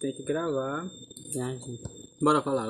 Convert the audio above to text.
Tem que gravar. Tá, Bora falar.